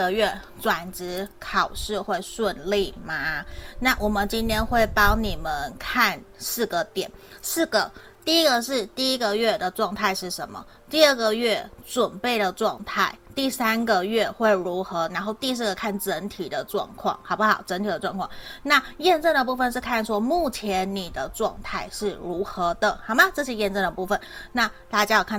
个月转职考试会顺利吗？那我们今天会帮你们看四个点。四个第一个是第一个月的状态是什么？第二个月准备的状态。第三个月会如何？然后第四个看整体的状况好不好？整体的状况。那验证的部分是看说目前你的状态是如何的好吗？这是验证的部分。那大家要看